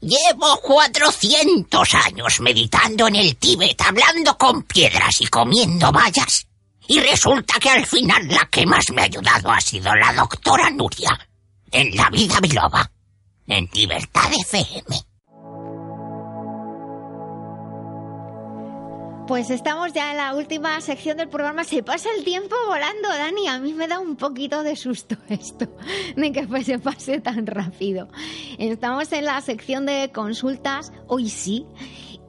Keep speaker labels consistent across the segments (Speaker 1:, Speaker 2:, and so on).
Speaker 1: Llevo cuatrocientos años meditando en el Tíbet, hablando con piedras y comiendo vallas. Y resulta que al final la que más me ha ayudado ha sido la doctora Nuria. En la vida biloba. En Libertad FM.
Speaker 2: Pues estamos ya en la última sección del programa. Se pasa el tiempo volando, Dani. A mí me da un poquito de susto esto, de que pues se pase tan rápido. Estamos en la sección de consultas, hoy sí.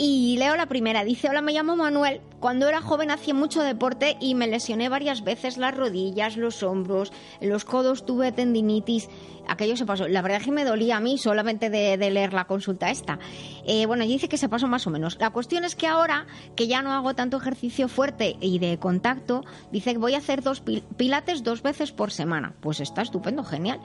Speaker 2: Y leo la primera. Dice, hola, me llamo Manuel. Cuando era joven hacía mucho deporte y me lesioné varias veces las rodillas, los hombros, los codos, tuve tendinitis. Aquello se pasó. La verdad es que me dolía a mí solamente de, leer la consulta esta. Eh, bueno, dice que se pasó más o menos. La cuestión es que ahora que ya no hago tanto ejercicio fuerte y de contacto, dice que voy a hacer dos pilates dos veces por semana. Pues está estupendo, genial.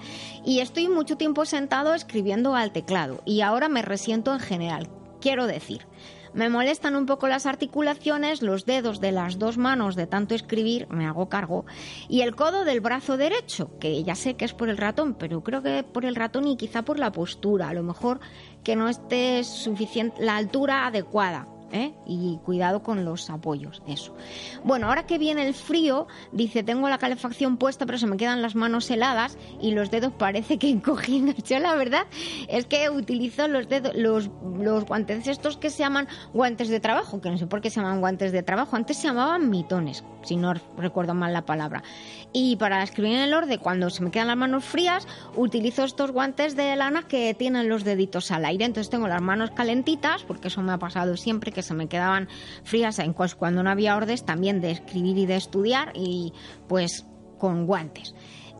Speaker 2: Y estoy mucho tiempo sentado escribiendo al teclado y ahora me resiento en general. Quiero decir, me molestan un poco las articulaciones, los dedos de las dos manos de tanto escribir, me hago cargo, y el codo del brazo derecho, que ya sé que es por el ratón, pero creo que por el ratón y quizá por la postura, a lo mejor que no esté suficiente la altura adecuada. ¿Eh? y cuidado con los apoyos, eso. Bueno, ahora que viene el frío, dice, tengo la calefacción puesta, pero se me quedan las manos heladas y los dedos parece que encogiendo. Yo la verdad es que utilizo los dedos, los, los guantes estos que se llaman guantes de trabajo, que no sé por qué se llaman guantes de trabajo, antes se llamaban mitones, si no recuerdo mal la palabra. Y para escribir en el orden, cuando se me quedan las manos frías, utilizo estos guantes de lana que tienen los deditos al aire. Entonces tengo las manos calentitas, porque eso me ha pasado siempre, que se me quedaban frías cuando no había órdenes también de escribir y de estudiar, y pues con guantes.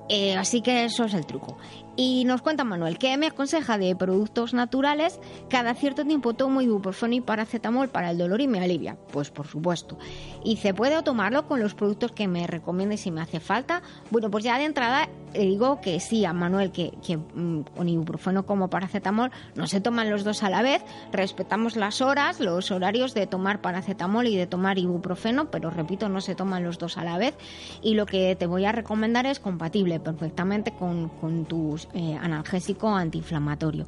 Speaker 2: Eh, así que eso es el truco. Y nos cuenta Manuel, ¿qué me aconseja de productos naturales? Cada cierto tiempo tomo ibuprofeno y paracetamol para el dolor y me alivia. Pues por supuesto. ¿Y se puede tomarlo con los productos que me recomiende si me hace falta? Bueno, pues ya de entrada le digo que sí a Manuel, que, que mm, con ibuprofeno como paracetamol no se toman los dos a la vez. Respetamos las horas, los horarios de tomar paracetamol y de tomar ibuprofeno, pero repito, no se toman los dos a la vez. Y lo que te voy a recomendar es compatible perfectamente con tus eh, analgésico antiinflamatorio.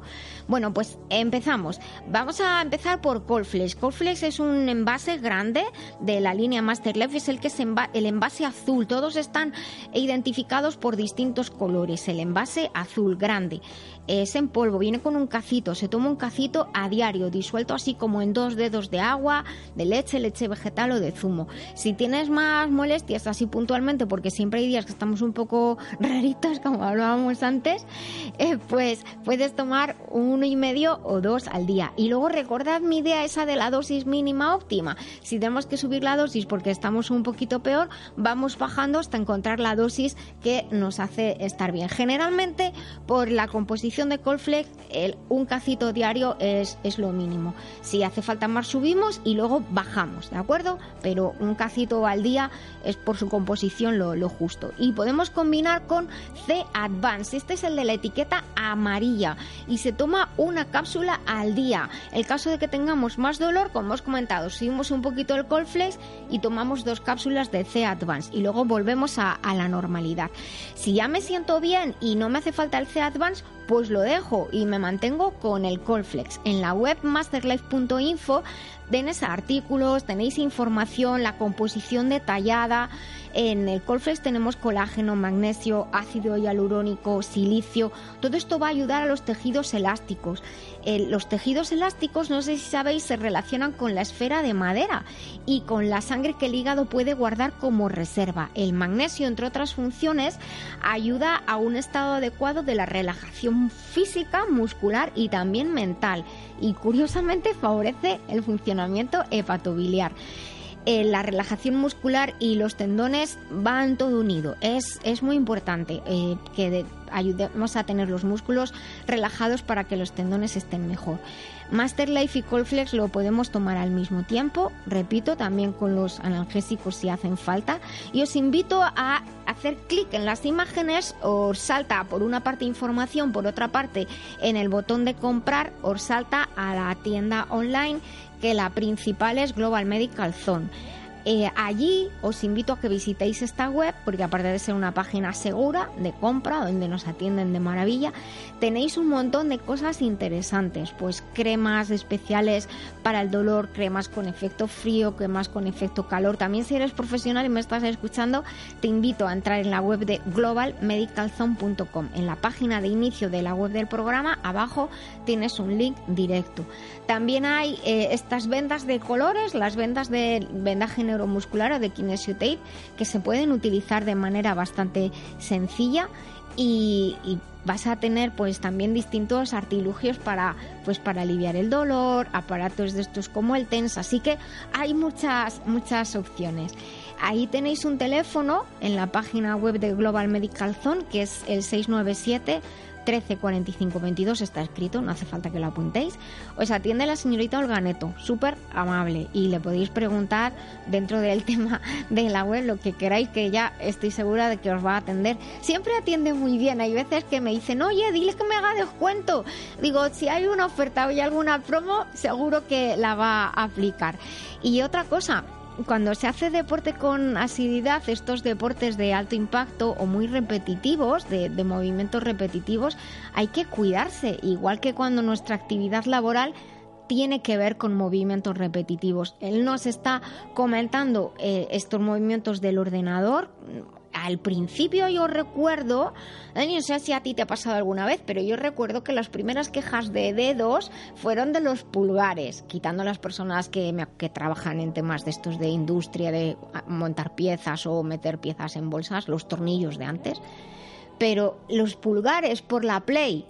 Speaker 2: Bueno, pues empezamos. Vamos a empezar por Colflex. Colflex es un envase grande de la línea Masterlife, es el que es el envase azul. Todos están identificados por distintos colores. El envase azul grande es en polvo, viene con un cacito, se toma un cacito a diario, disuelto así como en dos dedos de agua, de leche, leche vegetal o de zumo. Si tienes más molestias así puntualmente, porque siempre hay días que estamos un poco raritos, como hablábamos antes, eh, pues puedes tomar uno y medio o dos al día. Y luego recordad mi idea esa de la dosis mínima óptima. Si tenemos que subir la dosis porque estamos un poquito peor, vamos bajando hasta encontrar la dosis que nos hace estar bien. Generalmente, por la composición de Colflex, el, un cacito diario es, es lo mínimo. Si hace falta más, subimos y luego bajamos, ¿de acuerdo? Pero un cacito al día es por su composición lo, lo justo. Y podemos combinar con C Advance. Este es el de la etiqueta amarilla y se toma una cápsula al día. El caso de que tengamos más dolor, como hemos comentado, subimos un poquito el Colflex y tomamos dos cápsulas de C Advance y luego volvemos a, la normalidad. Si ya me siento bien y no me hace falta el C Advance, pues lo dejo y me mantengo con el Colflex. En la web masterlife.info tenéis artículos, tenéis información, la composición detallada. En el Colflex tenemos colágeno, magnesio, ácido hialurónico, silicio. Todo esto va a ayudar a los tejidos elásticos. los tejidos elásticos, no sé si sabéis, se relacionan con la esfera de madera y con la sangre que el hígado puede guardar como reserva. El magnesio, entre otras funciones, ayuda a un estado adecuado de la relajación física, muscular y también mental. Y curiosamente favorece el funcionamiento hepatobiliar. Eh, la relajación muscular y los tendones van todo unido. Es, es muy importante eh, que ayudemos a tener los músculos relajados para que los tendones estén mejor. Master Life y Colflex lo podemos tomar al mismo tiempo, repito, también con los analgésicos si hacen falta. Y os invito a hacer clic en las imágenes, os salta por una parte información, por otra parte en el botón de comprar, os salta a la tienda online que la principal es Global Medical Zone. Eh, allí os invito a que visitéis esta web porque aparte de ser una página segura de compra donde nos atienden de maravilla, tenéis un montón de cosas interesantes, pues cremas especiales para el dolor, cremas con efecto frío, cremas con efecto calor. También si eres profesional y me estás escuchando, te invito a entrar en la web de globalmedicalzone.com. En la página de inicio de la web del programa, abajo tienes un link directo. También hay eh, estas vendas de colores, las vendas de vendaje neuromuscular o de kinesio tape, que se pueden utilizar de manera bastante sencilla y, vas a tener pues también distintos artilugios para pues para aliviar el dolor, aparatos de estos como el TENS, así que hay muchas muchas opciones. Ahí tenéis un teléfono en la página web de Global Medical Zone que es el 697 13 45 22 está escrito, no hace falta que lo apuntéis. Os atiende la señorita Olganeto, súper amable y le podéis preguntar dentro del tema de la web lo que queráis que ya estoy segura de que os va a atender. Siempre atiende muy bien, hay veces que me dicen, oye, dile que me haga descuento. Digo, si hay una oferta o hay alguna promo, seguro que la va a aplicar. Y otra cosa, cuando se hace deporte con asiduidad, estos deportes de alto impacto o muy repetitivos, de, movimientos repetitivos, hay que cuidarse, igual que cuando nuestra actividad laboral tiene que ver con movimientos repetitivos. Él nos está comentando eh, estos movimientos del ordenador, al principio yo recuerdo, no sé si a ti te ha pasado alguna vez, pero yo recuerdo que las primeras quejas de dedos fueron de los pulgares, quitando las personas que, que trabajan en temas de estos de industria, de montar piezas o meter piezas en bolsas, los tornillos de antes. Pero los pulgares por la Play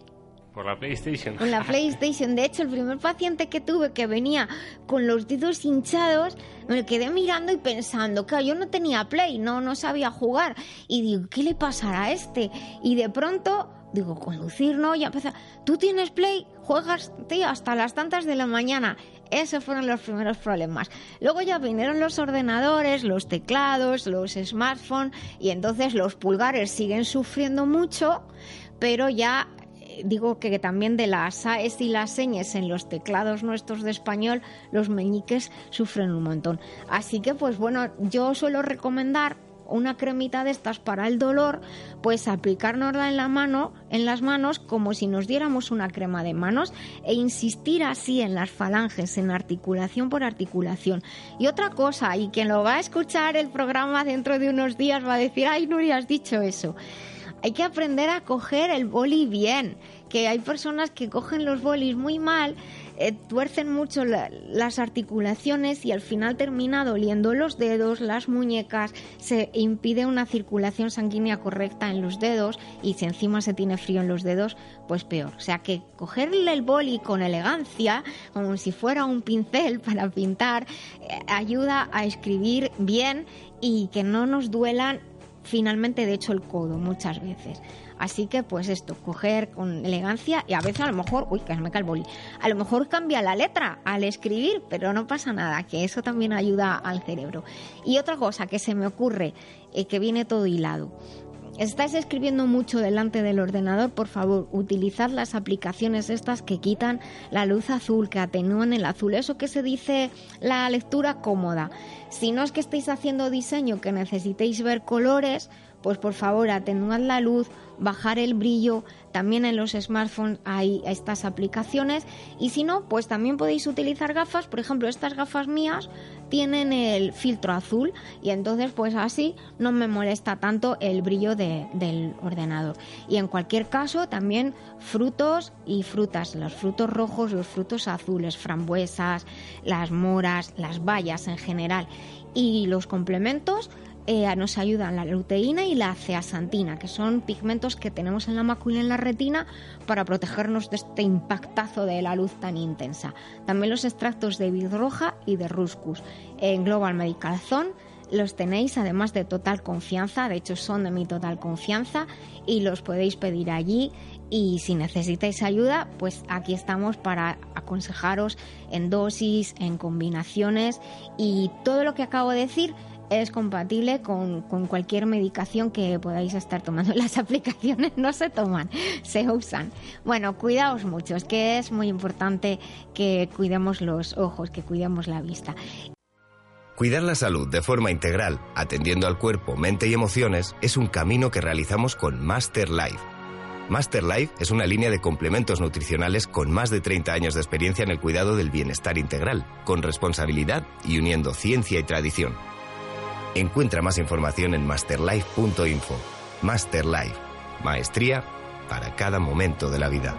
Speaker 3: por la PlayStation.
Speaker 2: Con la PlayStation. De hecho, el primer paciente que tuve que venía con los dedos hinchados, me quedé mirando y pensando, que yo no tenía Play, no, no sabía jugar. Y digo, ¿qué le pasará a este? Y de pronto, digo, conducir no, ya empezó. ¿Tú tienes Play? Juegas, tío, hasta las tantas de la mañana. Esos fueron los primeros problemas. Luego ya vinieron los ordenadores, los teclados, los smartphones y entonces los pulgares siguen sufriendo mucho, pero ya digo que también de las AES y las señas en los teclados nuestros de español, los meñiques sufren un montón. Así que, pues bueno, yo suelo recomendar una cremita de estas para el dolor, pues aplicárnosla en la mano, en las manos, como si nos diéramos una crema de manos, e insistir así en las falanges, en articulación por articulación. Y otra cosa, y quien lo va a escuchar el programa dentro de unos días va a decir, ay, Nuria, has dicho eso. Hay que aprender a coger el boli bien, que hay personas que cogen los bolis muy mal, eh, tuercen mucho las articulaciones y al final termina doliendo los dedos, las muñecas, se impide una circulación sanguínea correcta en los dedos y si encima se tiene frío en los dedos, pues peor. O sea que cogerle el boli con elegancia, como si fuera un pincel para pintar, eh, ayuda a escribir bien y que no nos duelan finalmente de hecho el codo muchas veces. Así que pues esto, coger con elegancia y a veces a lo mejor, uy, que se me cae el boli, a lo mejor cambia la letra al escribir, pero no pasa nada, que eso también ayuda al cerebro. Y otra cosa que se me ocurre, eh, que viene todo hilado. Estás escribiendo mucho delante del ordenador, por favor, utilizad las aplicaciones estas que quitan la luz azul, que atenúan el azul, eso que se dice la lectura cómoda. Si no es que estéis haciendo diseño que necesitéis ver colores, pues por favor atenuad la luz, bajar el brillo, también en los smartphones hay estas aplicaciones. Y si no, pues también podéis utilizar gafas, por ejemplo, estas gafas mías tienen el filtro azul y entonces pues así no me molesta tanto el brillo del ordenador. Y en cualquier caso también frutos y frutas, los frutos rojos, los frutos azules, frambuesas, las moras, las bayas en general y los complementos eh, nos ayudan la luteína y la ceasantina, que son pigmentos que tenemos en la mácula y en la retina para protegernos de este impactazo de la luz tan intensa. También los extractos de vid roja y de ruscus. En Global Medical Zone los tenéis además de total confianza, de hecho son de mi total confianza y los podéis pedir allí y si necesitáis ayuda, pues aquí estamos para aconsejaros en dosis, en combinaciones y todo lo que acabo de decir es compatible con, cualquier medicación que podáis estar tomando. Las aplicaciones no se toman, se usan. Bueno, cuidaos mucho, es que es muy importante que cuidemos los ojos, que cuidemos la vista.
Speaker 3: Cuidar la salud de forma integral, atendiendo al cuerpo, mente y emociones, es un camino que realizamos con Master Life. Master Life es una línea de complementos nutricionales con más de 30 años de experiencia en el cuidado del bienestar integral, con responsabilidad y uniendo ciencia y tradición. Encuentra más información en masterlife.info. Master Life, maestría para cada momento de la vida.